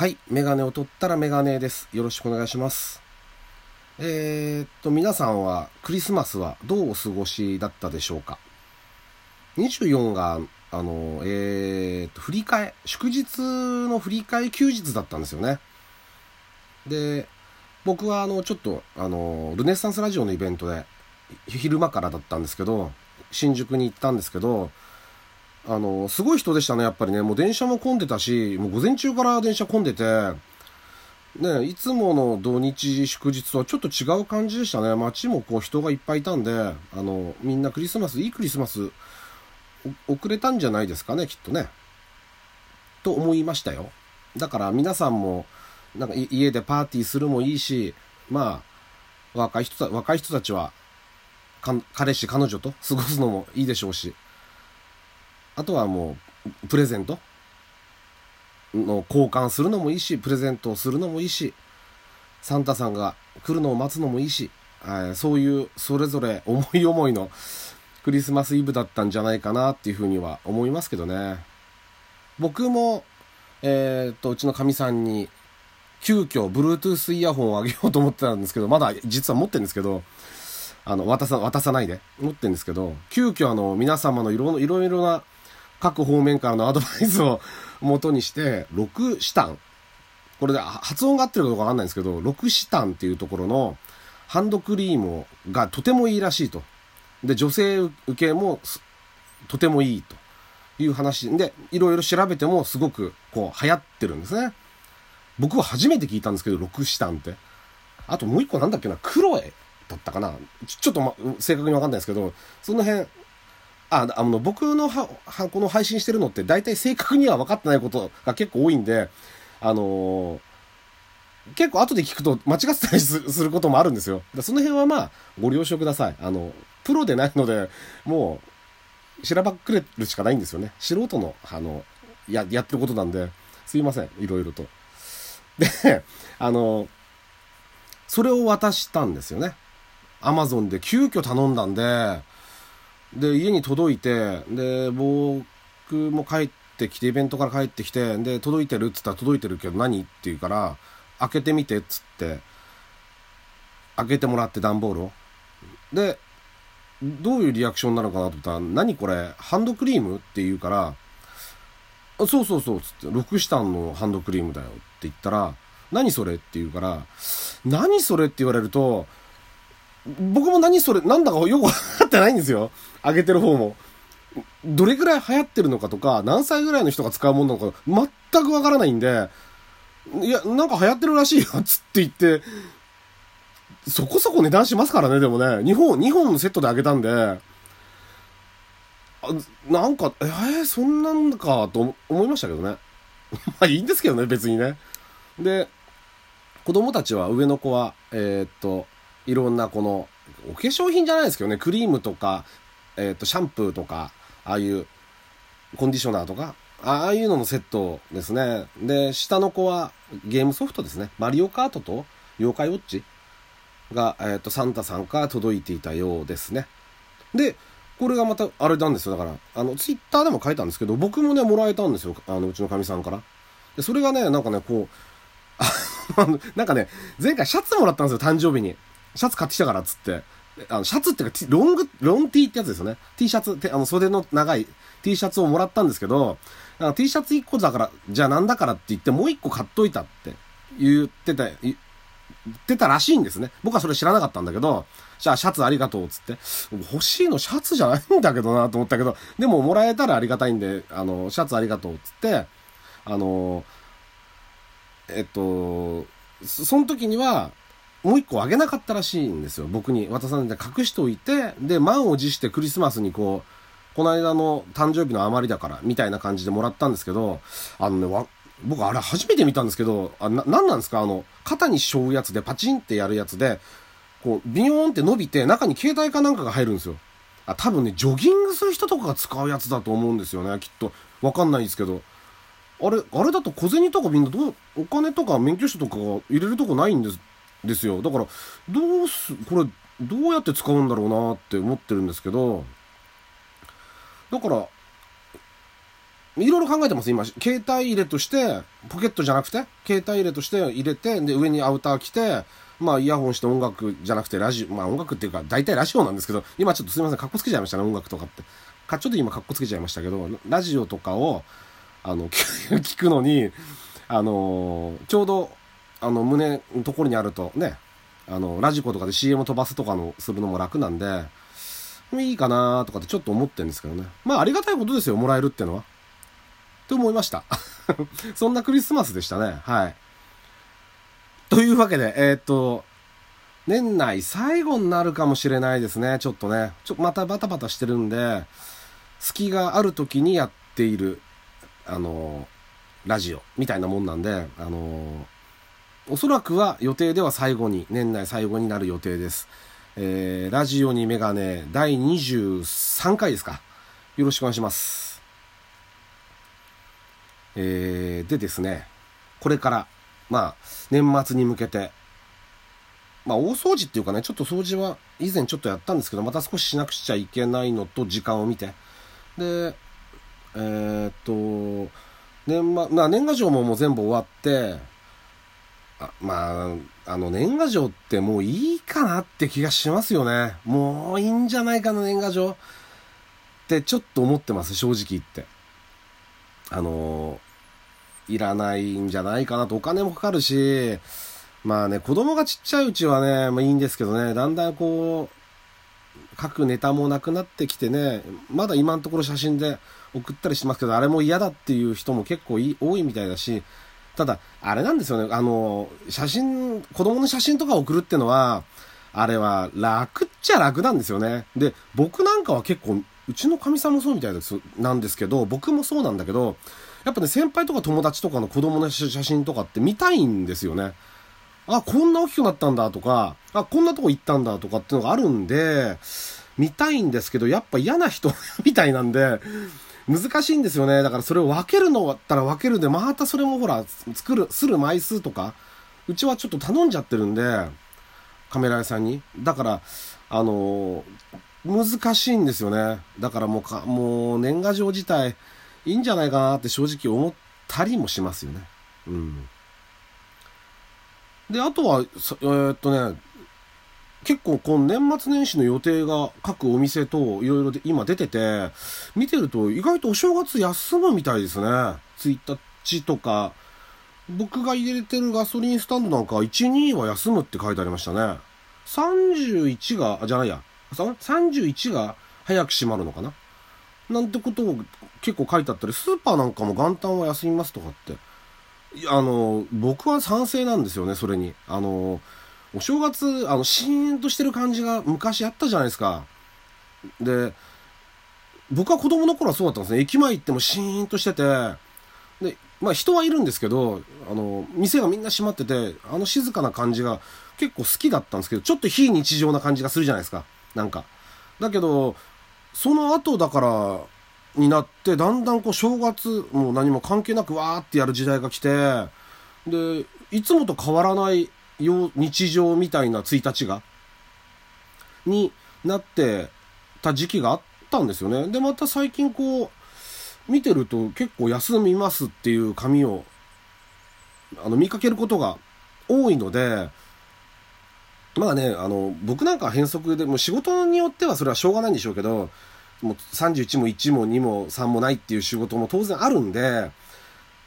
はい。メガネを取ったらメガネです。よろしくお願いします。えー、っと、皆さんはクリスマスはどうお過ごしだったでしょうか ?24 が、あの、えー、っと、振り替え、祝日の振り替え休日だったんですよね。で、僕はあの、ちょっと、あの、ルネッサンスラジオのイベントで、昼間からだったんですけど、新宿に行ったんですけど、あの、すごい人でしたね、やっぱりね。もう電車も混んでたし、もう午前中から電車混んでて、ね、いつもの土日祝日とはちょっと違う感じでしたね。街もこう人がいっぱいいたんで、あの、みんなクリスマス、いいクリスマス、遅れたんじゃないですかね、きっとね。と思いましたよ。だから皆さんも、なんか家でパーティーするもいいし、まあ、若い人た、若い人たちは、彼氏、彼女と過ごすのもいいでしょうし、あとはもう、プレゼント？の交換するのもいいし、プレゼントをするのもいいし、サンタさんが来るのを待つのもいいし、そういうそれぞれ 思い思いのクリスマスイブだったんじゃないかなっていうふうには思いますけどね。僕も、えー、っと、うちのかみさんに、急遽 Bluetooth イヤホンをあげようと思ってたんですけど、まだ実は持ってるんですけど、あの、渡さ、渡さないで持ってるんですけど、急遽あの、皆様のいろいろいろな各方面からのアドバイスを元にして、6シタン。これで発音が合ってるかどうかわかんないんですけど、6シタンっていうところのハンドクリームがとてもいいらしいと。で、女性受けもとてもいいという話で、いろいろ調べてもすごくこう流行ってるんですね。僕は初めて聞いたんですけど、6シタンって。あともう一個なんだっけな、クロエだったかな？ちょっと、ま、正確にわかんないですけど、その辺、あ、あの、僕のは、は、この配信してるのって大体正確には分かってないことが結構多いんで、あのー、結構後で聞くと間違ってたり することもあるんですよ。その辺はまあ、ご了承ください。あの、プロでないので、もう、しらばっくれるしかないんですよね。素人の、あの、や、やってることなんで、すいません。いろいろと。で、あの、それを渡したんですよね。アマゾンで急遽頼んだんで、で、家に届いて、で、僕も帰ってきて、イベントから帰ってきて、で、届いてるっつったら届いてるけど何って言うから、開けてみてっつって、開けてもらって段ボールを。で、どういうリアクションなのかなと思ったら、何これ、ハンドクリームって言うから、あそうそうそう、つって、6シタンのハンドクリームだよって言ったら、何それって言うから、何それって言われると、僕も何それ、なんだかよくわかってないんですよ。あげてる方も。どれぐらい流行ってるのかとか、何歳ぐらいの人が使うものなのか、全くわからないんで、いや、なんか流行ってるらしいよ、つって言って、そこそこ値段しますからね、でもね。2本、2本のセットであげたんで、あなんか、えー、そんなんか、と思いましたけどね。まあいいんですけどね、別にね。で、子供たちは、上の子は、えー、っと、いろんなこの、お化粧品じゃないですけどね、クリームとか、えっ、ー、と、シャンプーとか、ああいう、コンディショナーとか、ああいうののセットですね。で、下の子はゲームソフトですね。マリオカートと妖怪ウォッチが、えっ、ー、と、サンタさんから届いていたようですね。で、これがまた、あれなんですよ。だから、あの、ツイッターでも書いたんですけど、僕もね、もらえたんですよ。あの、うちのかみさんから。で、それがね、なんかね、こう、なんかね、前回シャツもらったんですよ、誕生日に。シャツ買ってきたからっつって。あの、シャツっていうか、ロング、ロン T ってやつですよね。T シャツ、てあの、袖の長い T シャツをもらったんですけど、T シャツ1個だから、じゃあなんだからって言ってもう1個買っといたって言ってた、言ってたらしいんですね。僕はそれ知らなかったんだけど、じゃあシャツありがとうっつって、欲しいのシャツじゃないんだけどなと思ったけど、でももらえたらありがたいんで、あの、シャツありがとうっつって、あの、えっと、その時には、もう一個あげなかったらしいんですよ。僕に渡さんで隠しておいて、で、満を持してクリスマスにこう、この間の誕生日の余りだから、みたいな感じでもらったんですけど、あのね、わ僕あれ初めて見たんですけど、あ、な、なんなんですか？あの、肩にしょうやつでパチンってやるやつで、こう、ビヨーンって伸びて、中に携帯かなんかが入るんですよ。あ、多分ね、ジョギングする人とかが使うやつだと思うんですよね、きっと。わかんないですけど。あれ、あれだと小銭とかみんなどう、お金とか免許証とか入れるとこないんです。ですよ。だから、どうす、これ、どうやって使うんだろうなって思ってるんですけど、だから、いろいろ考えてます、今。携帯入れとして、ポケットじゃなくて、携帯入れとして入れて、で、上にアウター着て、まあ、イヤホンして音楽じゃなくてラジオ、まあ音楽っていうか、大体ラジオなんですけど、今ちょっとすいません、かっこつけちゃいましたね、音楽とかって。か、ちょっと今かっこつけちゃいましたけど、ラジオとかを、あの、聞くのに、あのちょうど、あの、胸のところにあるとね、あの、ラジコとかで CM 飛ばすとかの、するのも楽なんで、いいかなとかってちょっと思ってんですけどね。まあ、ありがたいことですよ、もらえるってのは。って思いました。そんなクリスマスでしたね。はい。というわけで、えー、っと、年内最後になるかもしれないですね。ちょっとね。ちょまたバタバタしてるんで、隙がある時にやっている、あの、ラジオみたいなもんなんで、あの、おそらくは予定では最後に、年内最後になる予定です。えー、ラジオにメガネ第23回ですか。よろしくお願いします。えー、でですね、これから、まあ、年末に向けて、まあ、大掃除っていうかね、ちょっと掃除は以前ちょっとやったんですけど、また少ししなくちゃいけないのと時間を見て。で、えー、っと、年末、まあ、年賀状ももう全部終わって、まあ、あの、年賀状ってもういいかなって気がしますよね。もういいんじゃないかな、年賀状。ってちょっと思ってます、正直言って。あのいらないんじゃないかなと、お金もかかるし、まあね、子供がちっちゃいうちはね、まあいいんですけどね、だんだんこう、書くネタもなくなってきてね、まだ今のところ写真で送ったりしますけど、あれも嫌だっていう人も結構多いみたいだし、ただ、あれなんですよね、あの、写真、子供の写真とか送るってのは、あれは楽っちゃ楽なんですよね。で、僕なんかは結構、うちのかみさんもそうみたいです、なんですけど、僕もそうなんだけど、やっぱね、先輩とか友達とかの子供の写真とかって見たいんですよね。あ、こんな大きくなったんだとか、あ、こんなとこ行ったんだとかっていうのがあるんで、見たいんですけど、やっぱ嫌な人 みたいなんで、難しいんですよね。だからそれを分けるのだったら分けるで、またそれもほら、作る、する枚数とか、うちはちょっと頼んじゃってるんで、カメラ屋さんに。だから、あの、難しいんですよね。だからもうか、もう年賀状自体、いいんじゃないかなって正直思ったりもしますよね。うん。で、あとは、えー、っとね、結構この年末年始の予定が各お店といろいろ今出てて、見てると意外とお正月休むみたいですね。1日とか、僕が入れてるガソリンスタンドなんか1、2は休むって書いてありましたね。31が、あ、じゃないや。31が早く閉まるのかななんてことを結構書いてあったり、スーパーなんかも元旦は休みますとかって。あの、僕は賛成なんですよね、それに。あの、お正月、あの、シーンとしてる感じが昔あったじゃないですか。で、僕は子供の頃はそうだったんですね。駅前行ってもシーンとしてて、で、まあ人はいるんですけど、あの、店がみんな閉まってて、あの静かな感じが結構好きだったんですけど、ちょっと非日常な感じがするじゃないですか。なんか。だけど、その後だから、になって、だんだんこう正月も何も関係なくわーってやる時代が来て、で、いつもと変わらない日常みたいな1日が、になってた時期があったんですよね。で、また最近こう、見てると結構休みますっていう紙を、あの、見かけることが多いので、まあね、あの、僕なんか変則で、も仕事によってはそれはしょうがないんでしょうけど、もう31も1も2も3もないっていう仕事も当然あるんで、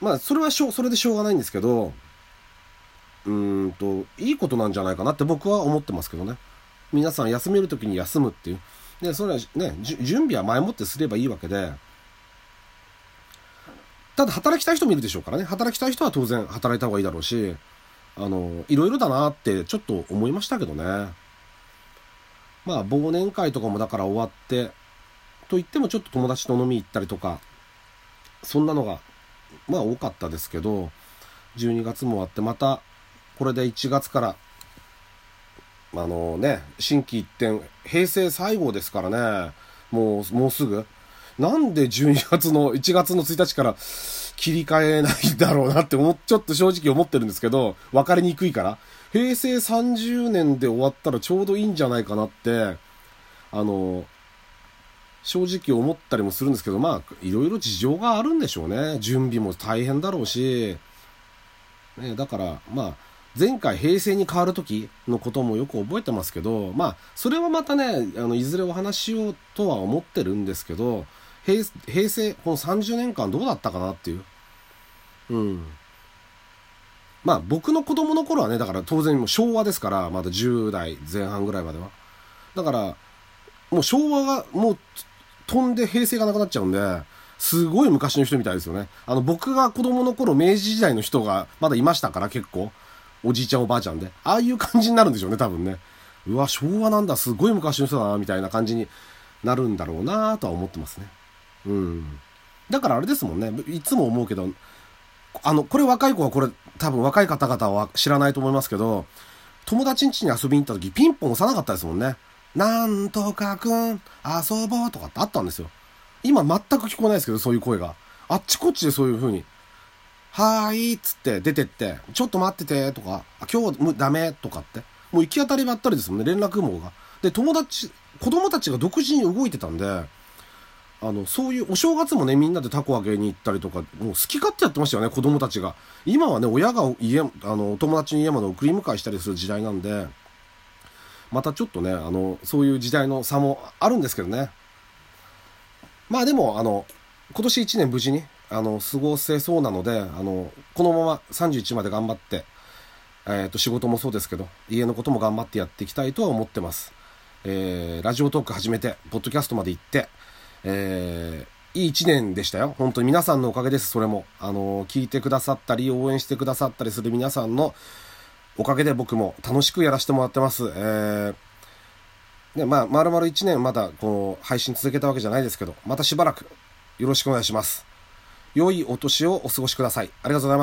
まあそれはしょそれでしょうがないんですけど、うんと、いいことなんじゃないかなって僕は思ってますけどね。皆さん休める時に休むっていう。で、それはね、準備は前もってすればいいわけで、ただ働きたい人もいるでしょうからね。働きたい人は当然働いた方がいいだろうし、あの、いろいろだなってちょっと思いましたけどね。まあ、忘年会とかもだから終わって、と言ってもちょっと友達と飲み行ったりとか、そんなのが、まあ多かったですけど、12月も終わってまたこれで1月から、あのね、新規一転、平成最後ですからね、もう、もうすぐ。なんで12月の、1月の1日から切り替えないんだろうなって思、ちょっと正直思ってるんですけど、分かりにくいから。平成30年で終わったらちょうどいいんじゃないかなって、あの、正直思ったりもするんですけど、まあ、いろいろ事情があるんでしょうね。準備も大変だろうし、ね、だから、まあ、前回平成に変わる時のこともよく覚えてますけど、まあ、それはまたね、あの、いずれお話しようとは思ってるんですけど、平平成、この30年間どうだったかなっていう。うん。まあ、僕の子供の頃はね、だから当然もう昭和ですから、まだ10代前半ぐらいまでは。だから、もう昭和が、もう飛んで平成がなくなっちゃうんで、すごい昔の人みたいですよね。あの、僕が子供の頃、明治時代の人がまだいましたから、結構。おじいちゃんおばあちゃんで。ああいう感じになるんでしょうね、多分ね。うわ、昭和なんだ、すごい昔の人だな、みたいな感じになるんだろうなとは思ってますね。うん。だからあれですもんね。いつも思うけど、あの、これ若い子はこれ、多分若い方々は知らないと思いますけど、友達ん家に遊びに行った時、ピンポン押さなかったですもんね。なんとかくん、遊ぼうとかってあったんですよ。今全く聞こえないですけど、そういう声が。あっちこっちでそういう風に。はーいっつって出てって、ちょっと待っててとか、今日ダメとかって。もう行き当たりばったりですもんね、連絡網が。で、友達、子供たちが独自に動いてたんで、あの、そういうお正月もね、みんなでタコ揚げに行ったりとか、もう好き勝手やってましたよね、子供たちが。今はね、親が家、あの、友達に家まで送り迎えしたりする時代なんで、またちょっとね、あの、そういう時代の差もあるんですけどね。まあでも、あの、今年1年無事に、あの、過ごせそうなので、あの、このまま31まで頑張って、えっ、ー、と、仕事もそうですけど、家のことも頑張ってやっていきたいとは思ってます。えー、ラジオトーク始めて、ポッドキャストまで行って、えー、いい一年でしたよ。本当に皆さんのおかげです、それも。あの、聞いてくださったり、応援してくださったりする皆さんのおかげで僕も楽しくやらせてもらってます。えー、で、まあ、丸々1年まだ、こう、配信続けたわけじゃないですけど、またしばらくよろしくお願いします。良いお年をお過ごしください。ありがとうございます。